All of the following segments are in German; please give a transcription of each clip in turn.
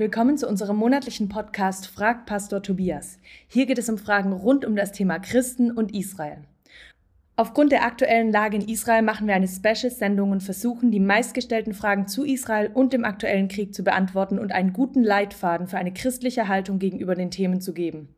Willkommen zu unserem monatlichen Podcast Fragt Pastor Tobias. Hier geht es um Fragen rund um das Thema Christen und Israel. Aufgrund der aktuellen Lage in Israel machen wir eine Special-Sendung und versuchen, die meistgestellten Fragen zu Israel und dem aktuellen Krieg zu beantworten und einen guten Leitfaden für eine christliche Haltung gegenüber den Themen zu geben.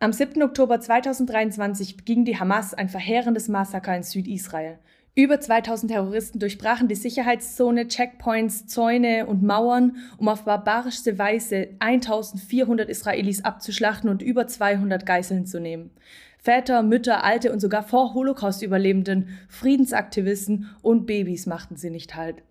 Am 7. Oktober 2023 beging die Hamas ein verheerendes Massaker in Südisrael. Über 2000 Terroristen durchbrachen die Sicherheitszone, Checkpoints, Zäune und Mauern, um auf barbarischste Weise 1400 Israelis abzuschlachten und über 200 Geiseln zu nehmen. Väter, Mütter, alte und sogar vor Holocaust-Überlebenden, Friedensaktivisten und Babys machten sie nicht halt.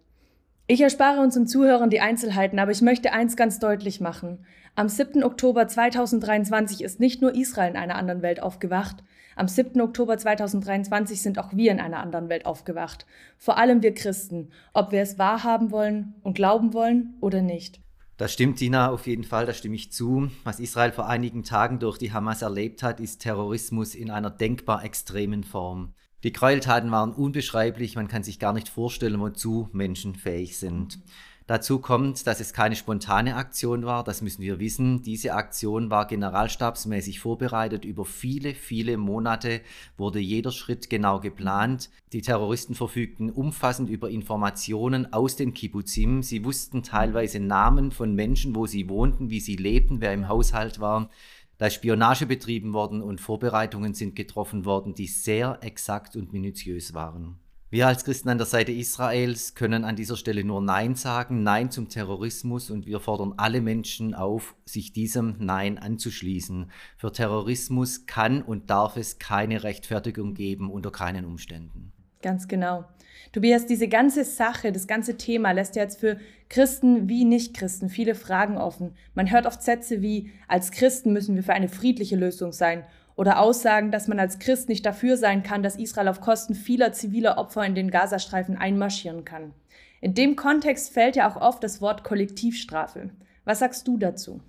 Ich erspare unseren Zuhörern die Einzelheiten, aber ich möchte eins ganz deutlich machen. Am 7. Oktober 2023 ist nicht nur Israel in einer anderen Welt aufgewacht, am 7. Oktober 2023 sind auch wir in einer anderen Welt aufgewacht. Vor allem wir Christen, ob wir es wahrhaben wollen und glauben wollen oder nicht. Das stimmt, Dina, auf jeden Fall, da stimme ich zu. Was Israel vor einigen Tagen durch die Hamas erlebt hat, ist Terrorismus in einer denkbar extremen Form. Die Gräueltaten waren unbeschreiblich, man kann sich gar nicht vorstellen, wozu Menschen fähig sind. Dazu kommt, dass es keine spontane Aktion war, das müssen wir wissen. Diese Aktion war generalstabsmäßig vorbereitet. Über viele, viele Monate wurde jeder Schritt genau geplant. Die Terroristen verfügten umfassend über Informationen aus den Kibbuzim. Sie wussten teilweise Namen von Menschen, wo sie wohnten, wie sie lebten, wer im Haushalt war. Da ist Spionage betrieben worden und Vorbereitungen sind getroffen worden, die sehr exakt und minutiös waren. Wir als Christen an der Seite Israels können an dieser Stelle nur Nein sagen, Nein zum Terrorismus und wir fordern alle Menschen auf, sich diesem Nein anzuschließen. Für Terrorismus kann und darf es keine Rechtfertigung geben unter keinen Umständen. Ganz genau. Tobias, diese ganze Sache, das ganze Thema lässt ja jetzt für Christen wie Nichtchristen viele Fragen offen. Man hört oft Sätze wie, als Christen müssen wir für eine friedliche Lösung sein oder Aussagen, dass man als Christ nicht dafür sein kann, dass Israel auf Kosten vieler ziviler Opfer in den Gazastreifen einmarschieren kann. In dem Kontext fällt ja auch oft das Wort Kollektivstrafe. Was sagst du dazu?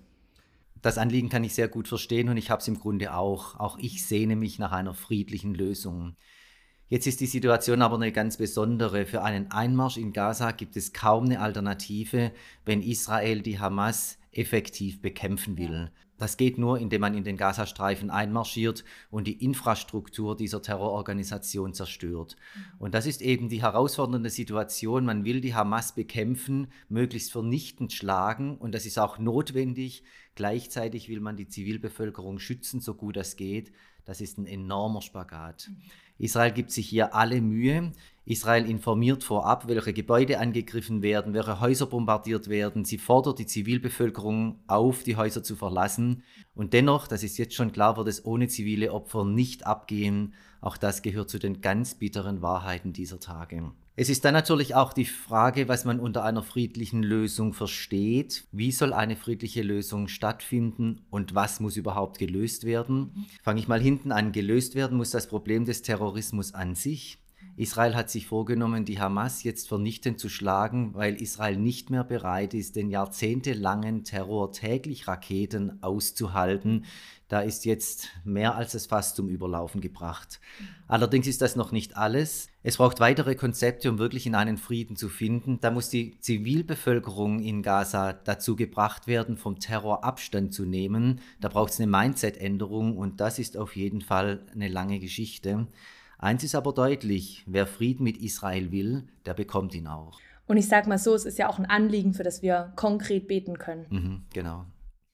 Das Anliegen kann ich sehr gut verstehen und ich habe es im Grunde auch. Auch ich sehne mich nach einer friedlichen Lösung. Jetzt ist die Situation aber eine ganz besondere. Für einen Einmarsch in Gaza gibt es kaum eine Alternative, wenn Israel die Hamas effektiv bekämpfen will. Das geht nur, indem man in den Gazastreifen einmarschiert und die Infrastruktur dieser Terrororganisation zerstört. Mhm. Und das ist eben die herausfordernde Situation. Man will die Hamas bekämpfen, möglichst vernichtend schlagen und das ist auch notwendig. Gleichzeitig will man die Zivilbevölkerung schützen, so gut es geht. Das ist ein enormer Spagat. Mhm. Israel gibt sich hier alle Mühe. Israel informiert vorab, welche Gebäude angegriffen werden, welche Häuser bombardiert werden. Sie fordert die Zivilbevölkerung auf, die Häuser zu verlassen. Und dennoch, das ist jetzt schon klar, wird es ohne zivile Opfer nicht abgehen. Auch das gehört zu den ganz bitteren Wahrheiten dieser Tage. Es ist dann natürlich auch die Frage, was man unter einer friedlichen Lösung versteht. Wie soll eine friedliche Lösung stattfinden und was muss überhaupt gelöst werden? Fange ich mal hinten an. Gelöst werden muss das Problem des Terrorismus an sich. Israel hat sich vorgenommen, die Hamas jetzt vernichtend zu schlagen, weil Israel nicht mehr bereit ist, den jahrzehntelangen Terror täglich Raketen auszuhalten. Da ist jetzt mehr als es fast zum Überlaufen gebracht. Allerdings ist das noch nicht alles. Es braucht weitere Konzepte, um wirklich in einen Frieden zu finden. Da muss die Zivilbevölkerung in Gaza dazu gebracht werden, vom Terror Abstand zu nehmen. Da braucht es eine Mindset-Änderung und das ist auf jeden Fall eine lange Geschichte. Eins ist aber deutlich, wer Frieden mit Israel will, der bekommt ihn auch. Und ich sage mal so, es ist ja auch ein Anliegen, für das wir konkret beten können. Mhm, genau.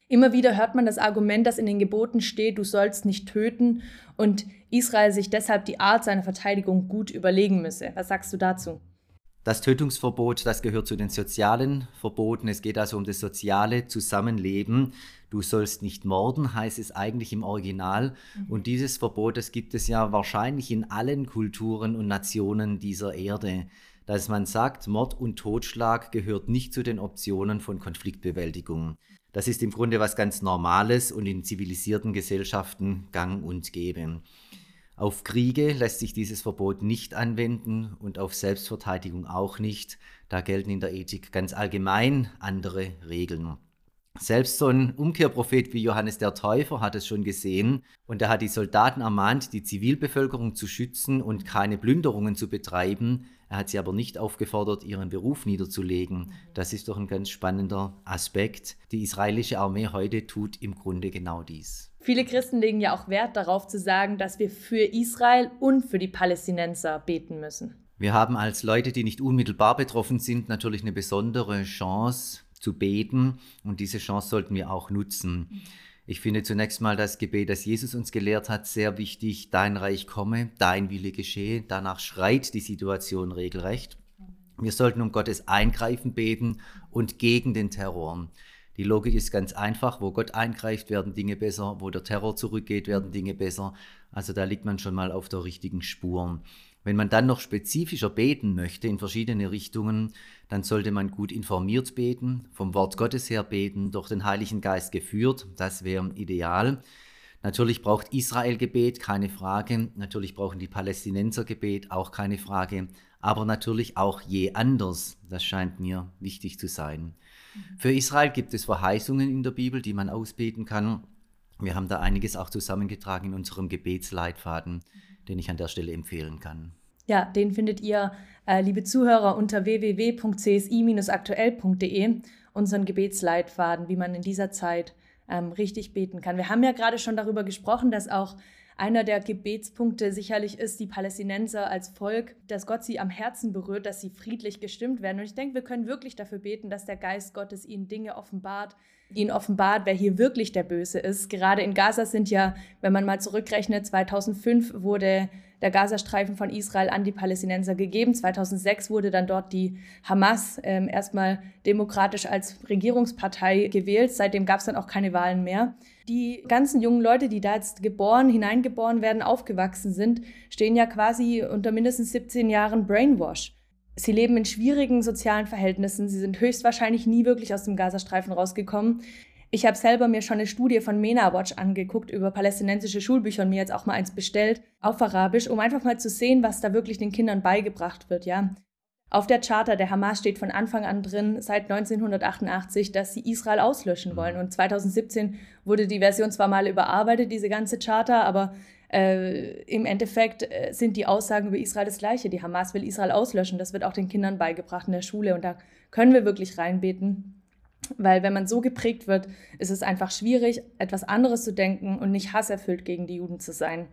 Immer wieder hört man das Argument, das in den Geboten steht, du sollst nicht töten und Israel sich deshalb die Art seiner Verteidigung gut überlegen müsse. Was sagst du dazu? Das Tötungsverbot, das gehört zu den sozialen Verboten. Es geht also um das soziale Zusammenleben. Du sollst nicht morden, heißt es eigentlich im Original. Mhm. Und dieses Verbot, das gibt es ja wahrscheinlich in allen Kulturen und Nationen dieser Erde. Dass man sagt, Mord und Totschlag gehört nicht zu den Optionen von Konfliktbewältigung. Das ist im Grunde was ganz Normales und in zivilisierten Gesellschaften gang und gäbe. Auf Kriege lässt sich dieses Verbot nicht anwenden und auf Selbstverteidigung auch nicht. Da gelten in der Ethik ganz allgemein andere Regeln. Selbst so ein Umkehrprophet wie Johannes der Täufer hat es schon gesehen und er hat die Soldaten ermahnt, die Zivilbevölkerung zu schützen und keine Plünderungen zu betreiben. Er hat sie aber nicht aufgefordert, ihren Beruf niederzulegen. Das ist doch ein ganz spannender Aspekt. Die israelische Armee heute tut im Grunde genau dies. Viele Christen legen ja auch Wert darauf zu sagen, dass wir für Israel und für die Palästinenser beten müssen. Wir haben als Leute, die nicht unmittelbar betroffen sind, natürlich eine besondere Chance zu beten und diese Chance sollten wir auch nutzen. Ich finde zunächst mal das Gebet, das Jesus uns gelehrt hat, sehr wichtig. Dein Reich komme, dein Wille geschehe. Danach schreit die Situation regelrecht. Wir sollten um Gottes Eingreifen beten und gegen den Terror. Die Logik ist ganz einfach. Wo Gott eingreift, werden Dinge besser. Wo der Terror zurückgeht, werden Dinge besser. Also da liegt man schon mal auf der richtigen Spur. Wenn man dann noch spezifischer beten möchte in verschiedene Richtungen, dann sollte man gut informiert beten, vom Wort Gottes her beten, durch den Heiligen Geist geführt, das wäre ideal. Natürlich braucht Israel Gebet, keine Frage. Natürlich brauchen die Palästinenser Gebet, auch keine Frage. Aber natürlich auch je anders. Das scheint mir wichtig zu sein. Für Israel gibt es Verheißungen in der Bibel, die man ausbeten kann. Wir haben da einiges auch zusammengetragen in unserem Gebetsleitfaden den ich an der Stelle empfehlen kann. Ja, den findet ihr, äh, liebe Zuhörer, unter www.csi-aktuell.de, unseren Gebetsleitfaden, wie man in dieser Zeit ähm, richtig beten kann. Wir haben ja gerade schon darüber gesprochen, dass auch einer der Gebetspunkte sicherlich ist, die Palästinenser als Volk, dass Gott sie am Herzen berührt, dass sie friedlich gestimmt werden. Und ich denke, wir können wirklich dafür beten, dass der Geist Gottes ihnen Dinge offenbart, ihnen offenbart, wer hier wirklich der Böse ist. Gerade in Gaza sind ja, wenn man mal zurückrechnet, 2005 wurde der Gazastreifen von Israel an die Palästinenser gegeben. 2006 wurde dann dort die Hamas ähm, erstmal demokratisch als Regierungspartei gewählt. Seitdem gab es dann auch keine Wahlen mehr. Die ganzen jungen Leute, die da jetzt geboren, hineingeboren werden, aufgewachsen sind, stehen ja quasi unter mindestens 17 Jahren Brainwash. Sie leben in schwierigen sozialen Verhältnissen. Sie sind höchstwahrscheinlich nie wirklich aus dem Gazastreifen rausgekommen. Ich habe selber mir schon eine Studie von MENA Watch angeguckt über palästinensische Schulbücher und mir jetzt auch mal eins bestellt auf Arabisch, um einfach mal zu sehen, was da wirklich den Kindern beigebracht wird, ja. Auf der Charta der Hamas steht von Anfang an drin, seit 1988, dass sie Israel auslöschen wollen. Und 2017 wurde die Version zwar mal überarbeitet, diese ganze Charta, aber äh, im Endeffekt äh, sind die Aussagen über Israel das gleiche. Die Hamas will Israel auslöschen. Das wird auch den Kindern beigebracht in der Schule. Und da können wir wirklich reinbeten. Weil wenn man so geprägt wird, ist es einfach schwierig, etwas anderes zu denken und nicht hasserfüllt gegen die Juden zu sein.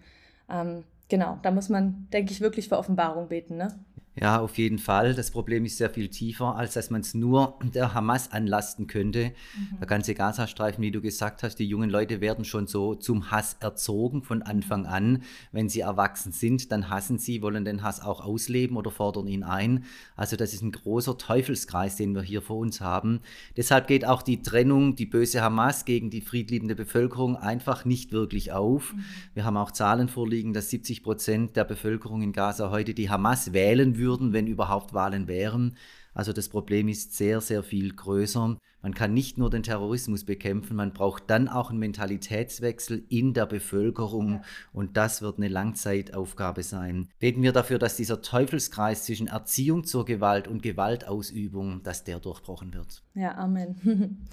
Ähm, genau, da muss man, denke ich, wirklich für Offenbarung beten. Ne? Ja, auf jeden Fall. Das Problem ist sehr viel tiefer, als dass man es nur der Hamas anlasten könnte. Mhm. Der ganze Gazastreifen, wie du gesagt hast, die jungen Leute werden schon so zum Hass erzogen von Anfang an. Wenn sie erwachsen sind, dann hassen sie, wollen den Hass auch ausleben oder fordern ihn ein. Also das ist ein großer Teufelskreis, den wir hier vor uns haben. Deshalb geht auch die Trennung, die böse Hamas gegen die friedliebende Bevölkerung einfach nicht wirklich auf. Mhm. Wir haben auch Zahlen vorliegen, dass 70 Prozent der Bevölkerung in Gaza heute die Hamas wählen würden würden, wenn überhaupt Wahlen wären. Also das Problem ist sehr, sehr viel größer. Man kann nicht nur den Terrorismus bekämpfen, man braucht dann auch einen Mentalitätswechsel in der Bevölkerung und das wird eine Langzeitaufgabe sein. Beten wir dafür, dass dieser Teufelskreis zwischen Erziehung zur Gewalt und Gewaltausübung, dass der durchbrochen wird. Ja, Amen.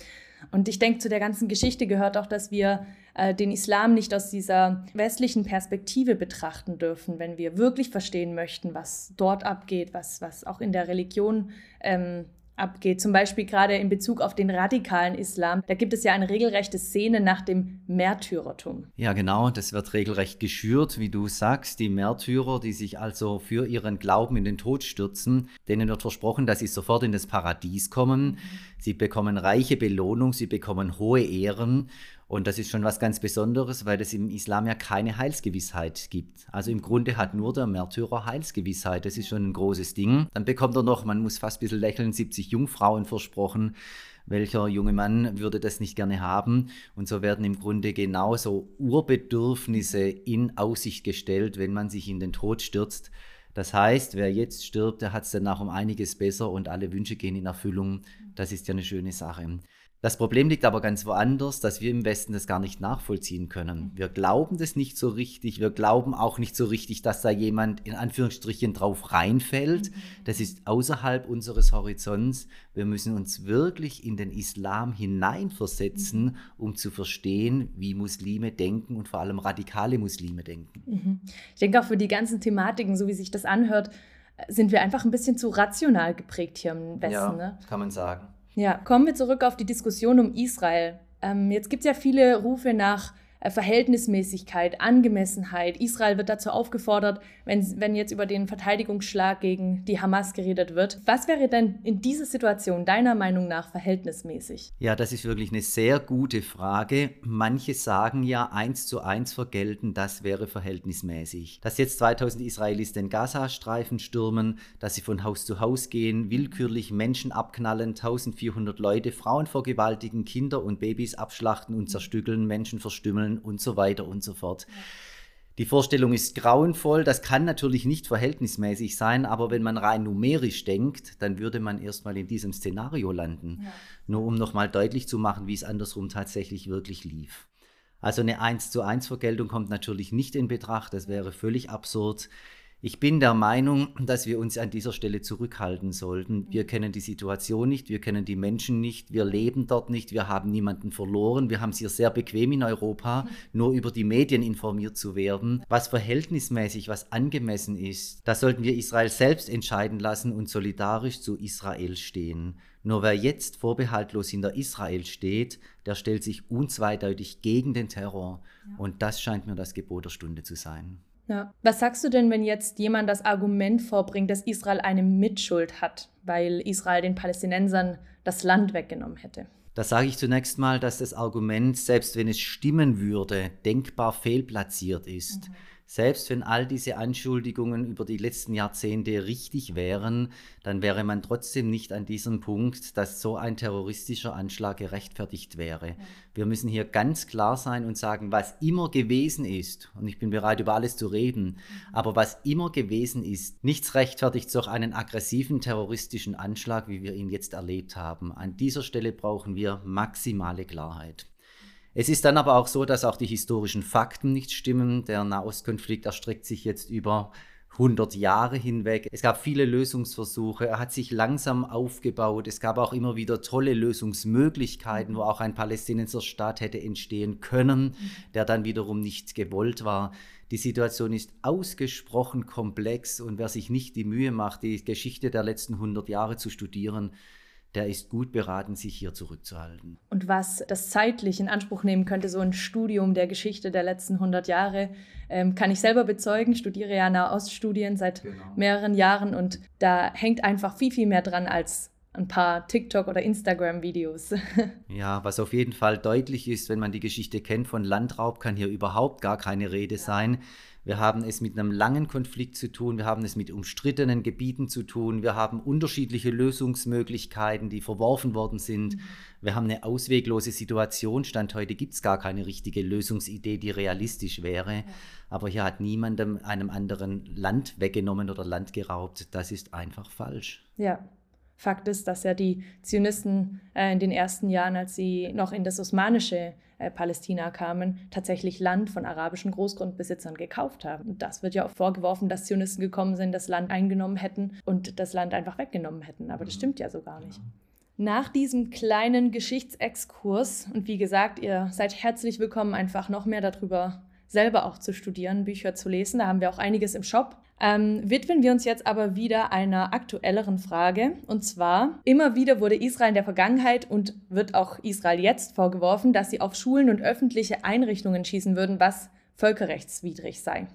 Und ich denke, zu der ganzen Geschichte gehört auch, dass wir äh, den Islam nicht aus dieser westlichen Perspektive betrachten dürfen, wenn wir wirklich verstehen möchten, was dort abgeht, was, was auch in der Religion ähm, abgeht. Zum Beispiel gerade in Bezug auf den radikalen Islam. Da gibt es ja eine regelrechte Szene nach dem Märtyrertum. Ja, genau. Das wird regelrecht geschürt, wie du sagst. Die Märtyrer, die sich also für ihren Glauben in den Tod stürzen, denen wird versprochen, dass sie sofort in das Paradies kommen. Sie bekommen reiche Belohnung, sie bekommen hohe Ehren. Und das ist schon was ganz Besonderes, weil es im Islam ja keine Heilsgewissheit gibt. Also im Grunde hat nur der Märtyrer Heilsgewissheit. Das ist schon ein großes Ding. Dann bekommt er noch, man muss fast ein bisschen lächeln, 70 Jungfrauen versprochen. Welcher junge Mann würde das nicht gerne haben? Und so werden im Grunde genauso Urbedürfnisse in Aussicht gestellt, wenn man sich in den Tod stürzt. Das heißt, wer jetzt stirbt, der hat es danach um einiges besser und alle Wünsche gehen in Erfüllung. Das ist ja eine schöne Sache. Das Problem liegt aber ganz woanders, dass wir im Westen das gar nicht nachvollziehen können. Wir glauben das nicht so richtig. Wir glauben auch nicht so richtig, dass da jemand in Anführungsstrichen drauf reinfällt. Das ist außerhalb unseres Horizonts. Wir müssen uns wirklich in den Islam hineinversetzen, um zu verstehen, wie Muslime denken und vor allem radikale Muslime denken. Mhm. Ich denke auch für die ganzen Thematiken, so wie sich das anhört, sind wir einfach ein bisschen zu rational geprägt hier im Westen. Ja, ne? kann man sagen. Ja, kommen wir zurück auf die Diskussion um Israel. Ähm, jetzt gibt es ja viele Rufe nach Verhältnismäßigkeit, Angemessenheit. Israel wird dazu aufgefordert, wenn, wenn jetzt über den Verteidigungsschlag gegen die Hamas geredet wird. Was wäre denn in dieser Situation deiner Meinung nach verhältnismäßig? Ja, das ist wirklich eine sehr gute Frage. Manche sagen ja, eins zu eins vergelten, das wäre verhältnismäßig. Dass jetzt 2000 Israelis den Gazastreifen stürmen, dass sie von Haus zu Haus gehen, willkürlich Menschen abknallen, 1400 Leute, Frauen vergewaltigen, Kinder und Babys abschlachten und zerstückeln, Menschen verstümmeln und so weiter und so fort. Die Vorstellung ist grauenvoll, das kann natürlich nicht verhältnismäßig sein, aber wenn man rein numerisch denkt, dann würde man erstmal in diesem Szenario landen. Ja. Nur um nochmal deutlich zu machen, wie es andersrum tatsächlich wirklich lief. Also eine 1 zu 1 Vergeltung kommt natürlich nicht in Betracht, das wäre völlig absurd. Ich bin der Meinung, dass wir uns an dieser Stelle zurückhalten sollten. Wir kennen die Situation nicht, wir kennen die Menschen nicht, wir leben dort nicht, wir haben niemanden verloren. Wir haben es hier sehr bequem in Europa, nur über die Medien informiert zu werden. Was verhältnismäßig, was angemessen ist, das sollten wir Israel selbst entscheiden lassen und solidarisch zu Israel stehen. Nur wer jetzt vorbehaltlos hinter Israel steht, der stellt sich unzweideutig gegen den Terror. Und das scheint mir das Gebot der Stunde zu sein. Ja. Was sagst du denn, wenn jetzt jemand das Argument vorbringt, dass Israel eine Mitschuld hat, weil Israel den Palästinensern das Land weggenommen hätte? Da sage ich zunächst mal, dass das Argument, selbst wenn es stimmen würde, denkbar fehlplatziert ist. Mhm. Selbst wenn all diese Anschuldigungen über die letzten Jahrzehnte richtig wären, dann wäre man trotzdem nicht an diesem Punkt, dass so ein terroristischer Anschlag gerechtfertigt wäre. Ja. Wir müssen hier ganz klar sein und sagen, was immer gewesen ist, und ich bin bereit, über alles zu reden, mhm. aber was immer gewesen ist, nichts rechtfertigt durch einen aggressiven terroristischen Anschlag, wie wir ihn jetzt erlebt haben. An dieser Stelle brauchen wir maximale Klarheit. Es ist dann aber auch so, dass auch die historischen Fakten nicht stimmen. Der Nahostkonflikt erstreckt sich jetzt über 100 Jahre hinweg. Es gab viele Lösungsversuche, er hat sich langsam aufgebaut. Es gab auch immer wieder tolle Lösungsmöglichkeiten, wo auch ein Palästinenserstaat hätte entstehen können, der dann wiederum nicht gewollt war. Die Situation ist ausgesprochen komplex und wer sich nicht die Mühe macht, die Geschichte der letzten 100 Jahre zu studieren, der ist gut beraten, sich hier zurückzuhalten. Und was das zeitlich in Anspruch nehmen könnte, so ein Studium der Geschichte der letzten 100 Jahre, ähm, kann ich selber bezeugen. Ich studiere ja Nahoststudien seit genau. mehreren Jahren und da hängt einfach viel, viel mehr dran als ein paar TikTok- oder Instagram-Videos. Ja, was auf jeden Fall deutlich ist, wenn man die Geschichte kennt von Landraub, kann hier überhaupt gar keine Rede ja. sein. Wir haben es mit einem langen Konflikt zu tun, wir haben es mit umstrittenen Gebieten zu tun, wir haben unterschiedliche Lösungsmöglichkeiten, die verworfen worden sind. Mhm. Wir haben eine ausweglose Situation. Stand heute gibt es gar keine richtige Lösungsidee, die realistisch wäre. Ja. Aber hier hat niemandem einem anderen Land weggenommen oder Land geraubt. Das ist einfach falsch. Ja, Fakt ist, dass ja die Zionisten äh, in den ersten Jahren, als sie noch in das osmanische äh, Palästina kamen, tatsächlich Land von arabischen Großgrundbesitzern gekauft haben. Und das wird ja auch vorgeworfen, dass Zionisten gekommen sind, das Land eingenommen hätten und das Land einfach weggenommen hätten. Aber das mhm. stimmt ja so gar nicht. Nach diesem kleinen Geschichtsexkurs, und wie gesagt, ihr seid herzlich willkommen, einfach noch mehr darüber selber auch zu studieren, Bücher zu lesen. Da haben wir auch einiges im Shop. Ähm, widmen wir uns jetzt aber wieder einer aktuelleren Frage. Und zwar, immer wieder wurde Israel in der Vergangenheit und wird auch Israel jetzt vorgeworfen, dass sie auf Schulen und öffentliche Einrichtungen schießen würden, was völkerrechtswidrig sei.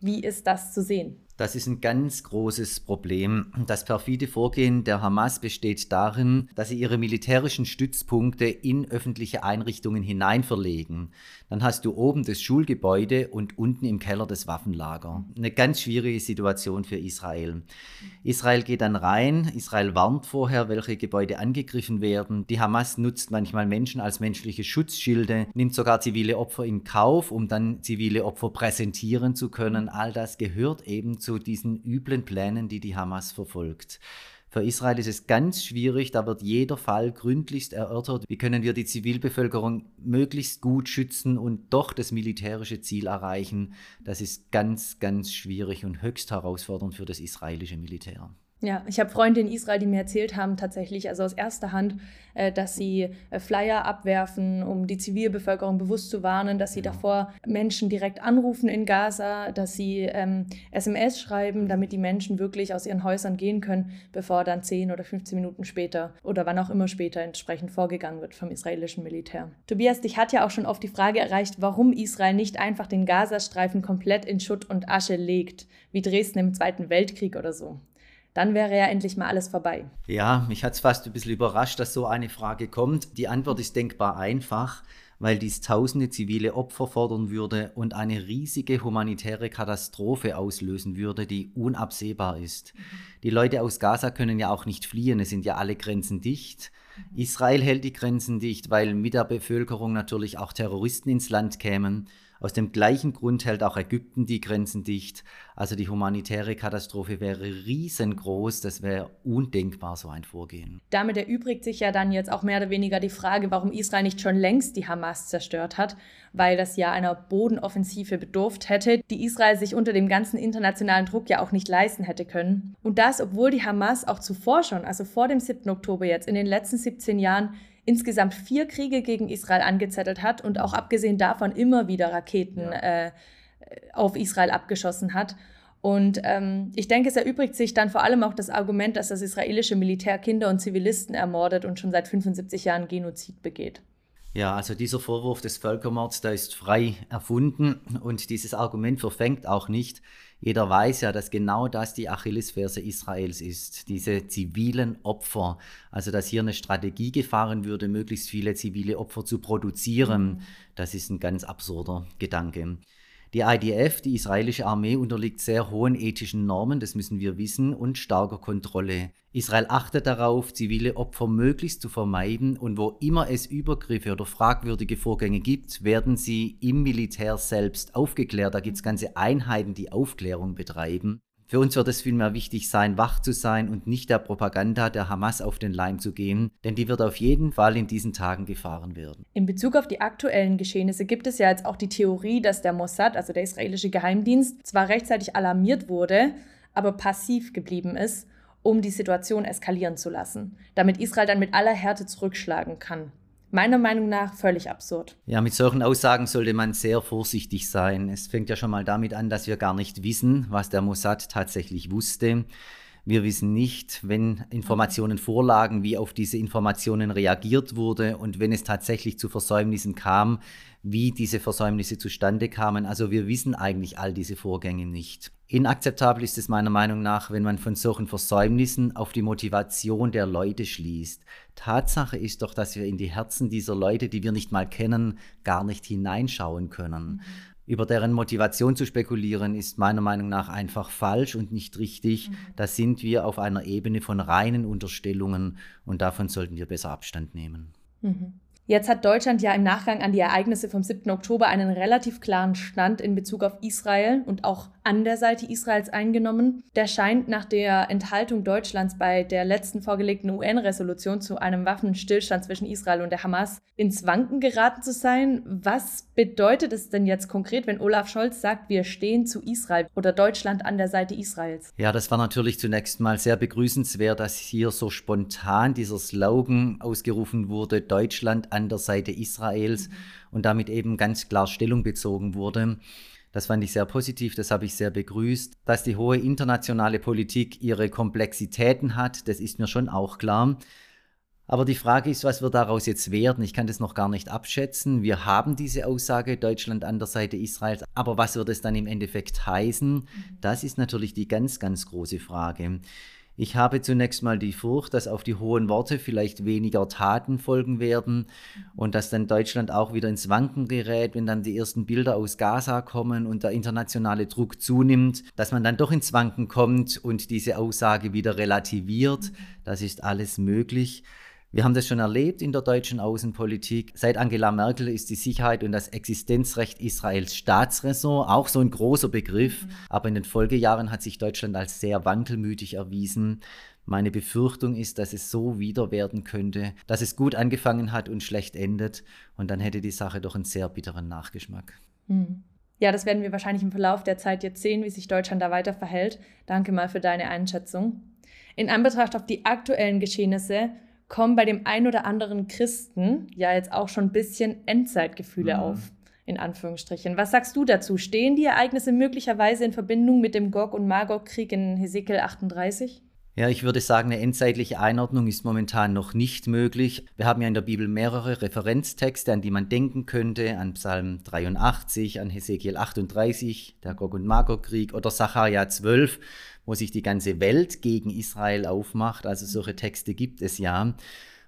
Wie ist das zu sehen? Das ist ein ganz großes Problem. Das perfide Vorgehen der Hamas besteht darin, dass sie ihre militärischen Stützpunkte in öffentliche Einrichtungen hineinverlegen. Dann hast du oben das Schulgebäude und unten im Keller das Waffenlager. Eine ganz schwierige Situation für Israel. Israel geht dann rein, Israel warnt vorher, welche Gebäude angegriffen werden. Die Hamas nutzt manchmal Menschen als menschliche Schutzschilde, nimmt sogar zivile Opfer in Kauf, um dann zivile Opfer präsentieren zu können. All das gehört eben zu diesen üblen Plänen, die die Hamas verfolgt. Für Israel ist es ganz schwierig, da wird jeder Fall gründlichst erörtert. Wie können wir die Zivilbevölkerung möglichst gut schützen und doch das militärische Ziel erreichen? Das ist ganz, ganz schwierig und höchst herausfordernd für das israelische Militär. Ja, ich habe Freunde in Israel, die mir erzählt haben, tatsächlich, also aus erster Hand, äh, dass sie äh, Flyer abwerfen, um die Zivilbevölkerung bewusst zu warnen, dass sie ja. davor Menschen direkt anrufen in Gaza, dass sie ähm, SMS schreiben, damit die Menschen wirklich aus ihren Häusern gehen können, bevor dann 10 oder 15 Minuten später oder wann auch immer später entsprechend vorgegangen wird vom israelischen Militär. Tobias, dich hat ja auch schon oft die Frage erreicht, warum Israel nicht einfach den Gazastreifen komplett in Schutt und Asche legt, wie Dresden im Zweiten Weltkrieg oder so dann wäre ja endlich mal alles vorbei. Ja, mich hat es fast ein bisschen überrascht, dass so eine Frage kommt. Die Antwort ist denkbar einfach, weil dies tausende zivile Opfer fordern würde und eine riesige humanitäre Katastrophe auslösen würde, die unabsehbar ist. Die Leute aus Gaza können ja auch nicht fliehen, es sind ja alle Grenzen dicht. Israel hält die Grenzen dicht, weil mit der Bevölkerung natürlich auch Terroristen ins Land kämen. Aus dem gleichen Grund hält auch Ägypten die Grenzen dicht. Also die humanitäre Katastrophe wäre riesengroß. Das wäre undenkbar, so ein Vorgehen. Damit erübrigt sich ja dann jetzt auch mehr oder weniger die Frage, warum Israel nicht schon längst die Hamas zerstört hat, weil das ja einer Bodenoffensive bedurft hätte, die Israel sich unter dem ganzen internationalen Druck ja auch nicht leisten hätte können. Und das, obwohl die Hamas auch zuvor schon, also vor dem 7. Oktober jetzt, in den letzten 17 Jahren insgesamt vier Kriege gegen Israel angezettelt hat und auch abgesehen davon immer wieder Raketen ja. äh, auf Israel abgeschossen hat. Und ähm, ich denke, es erübrigt sich dann vor allem auch das Argument, dass das israelische Militär Kinder und Zivilisten ermordet und schon seit 75 Jahren Genozid begeht. Ja, also dieser Vorwurf des Völkermords, der ist frei erfunden und dieses Argument verfängt auch nicht. Jeder weiß ja, dass genau das die Achillesferse Israels ist, diese zivilen Opfer. Also dass hier eine Strategie gefahren würde, möglichst viele zivile Opfer zu produzieren, das ist ein ganz absurder Gedanke. Die IDF, die israelische Armee, unterliegt sehr hohen ethischen Normen, das müssen wir wissen, und starker Kontrolle. Israel achtet darauf, zivile Opfer möglichst zu vermeiden und wo immer es Übergriffe oder fragwürdige Vorgänge gibt, werden sie im Militär selbst aufgeklärt. Da gibt es ganze Einheiten, die Aufklärung betreiben. Für uns wird es vielmehr wichtig sein, wach zu sein und nicht der Propaganda der Hamas auf den Leim zu gehen, denn die wird auf jeden Fall in diesen Tagen gefahren werden. In Bezug auf die aktuellen Geschehnisse gibt es ja jetzt auch die Theorie, dass der Mossad, also der israelische Geheimdienst, zwar rechtzeitig alarmiert wurde, aber passiv geblieben ist, um die Situation eskalieren zu lassen, damit Israel dann mit aller Härte zurückschlagen kann meiner Meinung nach völlig absurd. Ja, mit solchen Aussagen sollte man sehr vorsichtig sein. Es fängt ja schon mal damit an, dass wir gar nicht wissen, was der Mossad tatsächlich wusste. Wir wissen nicht, wenn Informationen vorlagen, wie auf diese Informationen reagiert wurde und wenn es tatsächlich zu Versäumnissen kam, wie diese Versäumnisse zustande kamen. Also wir wissen eigentlich all diese Vorgänge nicht. Inakzeptabel ist es meiner Meinung nach, wenn man von solchen Versäumnissen auf die Motivation der Leute schließt. Tatsache ist doch, dass wir in die Herzen dieser Leute, die wir nicht mal kennen, gar nicht hineinschauen können. Mhm. Über deren Motivation zu spekulieren, ist meiner Meinung nach einfach falsch und nicht richtig. Mhm. Da sind wir auf einer Ebene von reinen Unterstellungen und davon sollten wir besser Abstand nehmen. Mhm. Jetzt hat Deutschland ja im Nachgang an die Ereignisse vom 7. Oktober einen relativ klaren Stand in Bezug auf Israel und auch an der Seite Israels eingenommen. Der scheint nach der Enthaltung Deutschlands bei der letzten vorgelegten UN-Resolution zu einem Waffenstillstand zwischen Israel und der Hamas ins Wanken geraten zu sein. Was bedeutet es denn jetzt konkret, wenn Olaf Scholz sagt, wir stehen zu Israel oder Deutschland an der Seite Israels? Ja, das war natürlich zunächst mal sehr begrüßenswert, dass hier so spontan dieser Slogan ausgerufen wurde, Deutschland an der Seite Israels mhm. und damit eben ganz klar Stellung bezogen wurde. Das fand ich sehr positiv, das habe ich sehr begrüßt. Dass die hohe internationale Politik ihre Komplexitäten hat, das ist mir schon auch klar. Aber die Frage ist, was wird daraus jetzt werden? Ich kann das noch gar nicht abschätzen. Wir haben diese Aussage, Deutschland an der Seite Israels. Aber was wird es dann im Endeffekt heißen? Mhm. Das ist natürlich die ganz, ganz große Frage. Ich habe zunächst mal die Furcht, dass auf die hohen Worte vielleicht weniger Taten folgen werden und dass dann Deutschland auch wieder ins Wanken gerät, wenn dann die ersten Bilder aus Gaza kommen und der internationale Druck zunimmt, dass man dann doch ins Wanken kommt und diese Aussage wieder relativiert. Das ist alles möglich. Wir haben das schon erlebt in der deutschen Außenpolitik. Seit Angela Merkel ist die Sicherheit und das Existenzrecht Israels Staatsräson auch so ein großer Begriff. Mhm. Aber in den Folgejahren hat sich Deutschland als sehr wankelmütig erwiesen. Meine Befürchtung ist, dass es so wieder werden könnte, dass es gut angefangen hat und schlecht endet. Und dann hätte die Sache doch einen sehr bitteren Nachgeschmack. Mhm. Ja, das werden wir wahrscheinlich im Verlauf der Zeit jetzt sehen, wie sich Deutschland da weiter verhält. Danke mal für deine Einschätzung. In Anbetracht auf die aktuellen Geschehnisse kommen bei dem ein oder anderen Christen ja jetzt auch schon ein bisschen Endzeitgefühle mhm. auf, in Anführungsstrichen. Was sagst du dazu? Stehen die Ereignisse möglicherweise in Verbindung mit dem Gog- und Magog-Krieg in Hesekiel 38? Ja, ich würde sagen, eine endzeitliche Einordnung ist momentan noch nicht möglich. Wir haben ja in der Bibel mehrere Referenztexte, an die man denken könnte, an Psalm 83, an Hesekiel 38, der Gog- und Magog-Krieg oder Sacharja 12, wo sich die ganze Welt gegen Israel aufmacht. Also solche Texte gibt es ja.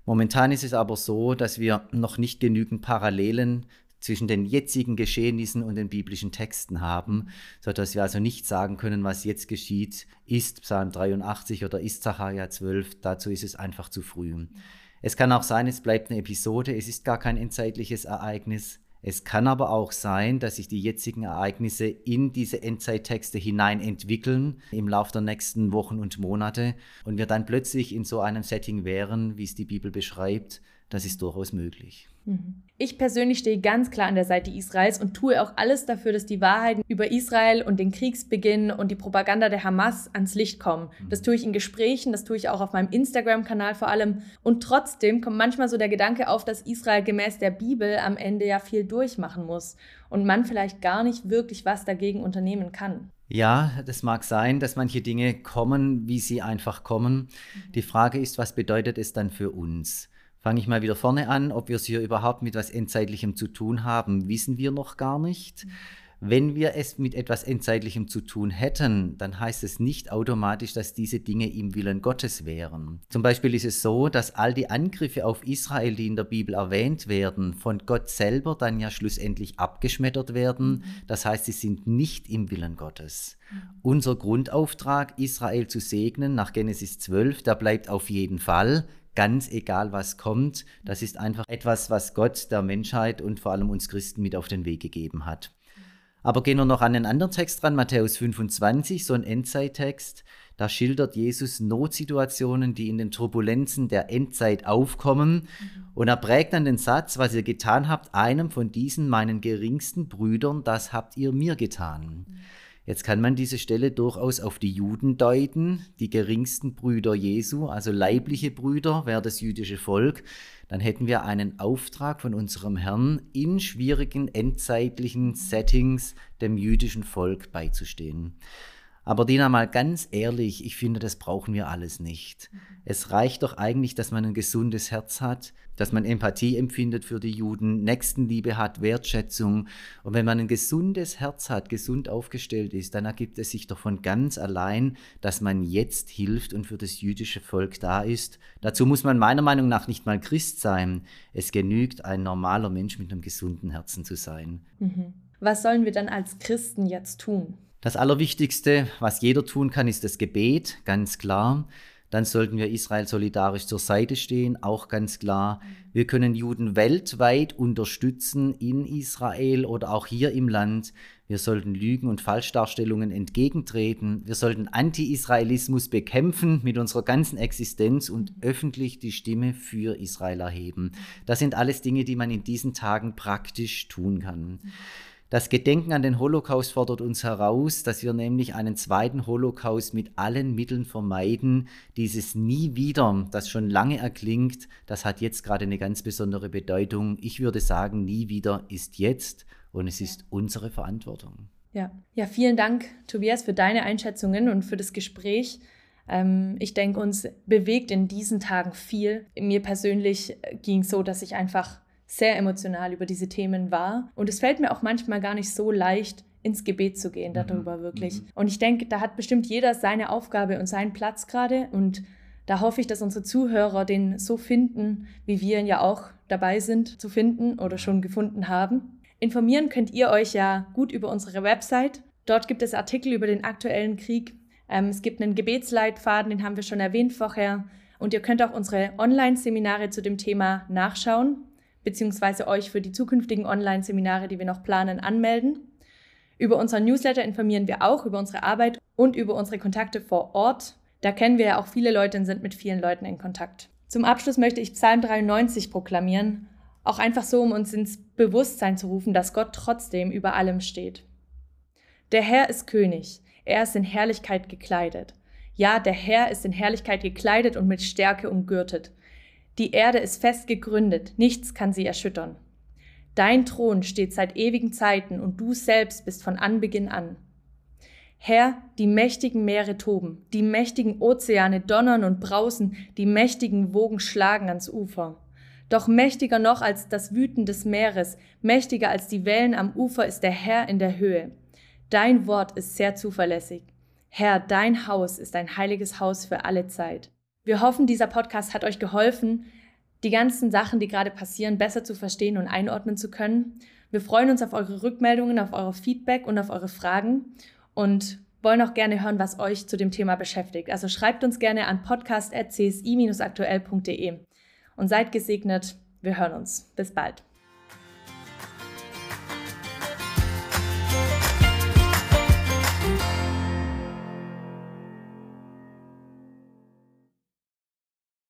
Momentan ist es aber so, dass wir noch nicht genügend Parallelen zwischen den jetzigen Geschehnissen und den biblischen Texten haben, sodass wir also nicht sagen können, was jetzt geschieht, ist Psalm 83 oder ist Zachariah 12. Dazu ist es einfach zu früh. Es kann auch sein, es bleibt eine Episode, es ist gar kein endzeitliches Ereignis. Es kann aber auch sein, dass sich die jetzigen Ereignisse in diese Endzeittexte hinein entwickeln im Laufe der nächsten Wochen und Monate und wir dann plötzlich in so einem Setting wären, wie es die Bibel beschreibt. Das ist durchaus möglich. Mhm. Ich persönlich stehe ganz klar an der Seite Israels und tue auch alles dafür, dass die Wahrheiten über Israel und den Kriegsbeginn und die Propaganda der Hamas ans Licht kommen. Mhm. Das tue ich in Gesprächen, das tue ich auch auf meinem Instagram-Kanal vor allem. Und trotzdem kommt manchmal so der Gedanke auf, dass Israel gemäß der Bibel am Ende ja viel durchmachen muss und man vielleicht gar nicht wirklich was dagegen unternehmen kann. Ja, das mag sein, dass manche Dinge kommen, wie sie einfach kommen. Mhm. Die Frage ist, was bedeutet es dann für uns? Fange ich mal wieder vorne an. Ob wir es hier überhaupt mit etwas Endzeitlichem zu tun haben, wissen wir noch gar nicht. Mhm. Wenn wir es mit etwas Endzeitlichem zu tun hätten, dann heißt es nicht automatisch, dass diese Dinge im Willen Gottes wären. Zum Beispiel ist es so, dass all die Angriffe auf Israel, die in der Bibel erwähnt werden, von Gott selber dann ja schlussendlich abgeschmettert werden. Mhm. Das heißt, sie sind nicht im Willen Gottes. Mhm. Unser Grundauftrag, Israel zu segnen, nach Genesis 12, der bleibt auf jeden Fall ganz egal, was kommt. Das ist einfach etwas, was Gott der Menschheit und vor allem uns Christen mit auf den Weg gegeben hat. Aber gehen wir noch an einen anderen Text ran, Matthäus 25, so ein Endzeittext. Da schildert Jesus Notsituationen, die in den Turbulenzen der Endzeit aufkommen. Und er prägt dann den Satz, was ihr getan habt, einem von diesen meinen geringsten Brüdern, das habt ihr mir getan. Jetzt kann man diese Stelle durchaus auf die Juden deuten, die geringsten Brüder Jesu, also leibliche Brüder, wäre das jüdische Volk. Dann hätten wir einen Auftrag von unserem Herrn, in schwierigen endzeitlichen Settings dem jüdischen Volk beizustehen. Aber Dina, mal ganz ehrlich, ich finde, das brauchen wir alles nicht. Es reicht doch eigentlich, dass man ein gesundes Herz hat, dass man Empathie empfindet für die Juden, Nächstenliebe hat, Wertschätzung. Und wenn man ein gesundes Herz hat, gesund aufgestellt ist, dann ergibt es sich doch von ganz allein, dass man jetzt hilft und für das jüdische Volk da ist. Dazu muss man meiner Meinung nach nicht mal Christ sein. Es genügt, ein normaler Mensch mit einem gesunden Herzen zu sein. Mhm. Was sollen wir dann als Christen jetzt tun? Das Allerwichtigste, was jeder tun kann, ist das Gebet, ganz klar. Dann sollten wir Israel solidarisch zur Seite stehen, auch ganz klar. Wir können Juden weltweit unterstützen in Israel oder auch hier im Land. Wir sollten Lügen und Falschdarstellungen entgegentreten. Wir sollten Anti-Israelismus bekämpfen mit unserer ganzen Existenz und öffentlich die Stimme für Israel erheben. Das sind alles Dinge, die man in diesen Tagen praktisch tun kann. Das Gedenken an den Holocaust fordert uns heraus, dass wir nämlich einen zweiten Holocaust mit allen Mitteln vermeiden. Dieses nie wieder, das schon lange erklingt, das hat jetzt gerade eine ganz besondere Bedeutung. Ich würde sagen, nie wieder ist jetzt und es ist unsere Verantwortung. Ja, ja vielen Dank, Tobias, für deine Einschätzungen und für das Gespräch. Ähm, ich denke, uns bewegt in diesen Tagen viel. Mir persönlich ging es so, dass ich einfach sehr emotional über diese Themen war. Und es fällt mir auch manchmal gar nicht so leicht, ins Gebet zu gehen darüber mhm. wirklich. Mhm. Und ich denke, da hat bestimmt jeder seine Aufgabe und seinen Platz gerade. Und da hoffe ich, dass unsere Zuhörer den so finden, wie wir ihn ja auch dabei sind zu finden oder schon gefunden haben. Informieren könnt ihr euch ja gut über unsere Website. Dort gibt es Artikel über den aktuellen Krieg. Ähm, es gibt einen Gebetsleitfaden, den haben wir schon erwähnt vorher. Und ihr könnt auch unsere Online-Seminare zu dem Thema nachschauen beziehungsweise euch für die zukünftigen Online-Seminare, die wir noch planen, anmelden. Über unseren Newsletter informieren wir auch über unsere Arbeit und über unsere Kontakte vor Ort. Da kennen wir ja auch viele Leute und sind mit vielen Leuten in Kontakt. Zum Abschluss möchte ich Psalm 93 proklamieren, auch einfach so, um uns ins Bewusstsein zu rufen, dass Gott trotzdem über allem steht. Der Herr ist König, er ist in Herrlichkeit gekleidet. Ja, der Herr ist in Herrlichkeit gekleidet und mit Stärke umgürtet. Die Erde ist fest gegründet, nichts kann sie erschüttern. Dein Thron steht seit ewigen Zeiten und du selbst bist von Anbeginn an. Herr, die mächtigen Meere toben, die mächtigen Ozeane donnern und brausen, die mächtigen Wogen schlagen ans Ufer. Doch mächtiger noch als das Wüten des Meeres, mächtiger als die Wellen am Ufer ist der Herr in der Höhe. Dein Wort ist sehr zuverlässig. Herr, dein Haus ist ein heiliges Haus für alle Zeit. Wir hoffen, dieser Podcast hat euch geholfen, die ganzen Sachen, die gerade passieren, besser zu verstehen und einordnen zu können. Wir freuen uns auf eure Rückmeldungen, auf eure Feedback und auf eure Fragen und wollen auch gerne hören, was euch zu dem Thema beschäftigt. Also schreibt uns gerne an podcast.csi-aktuell.de und seid gesegnet. Wir hören uns. Bis bald.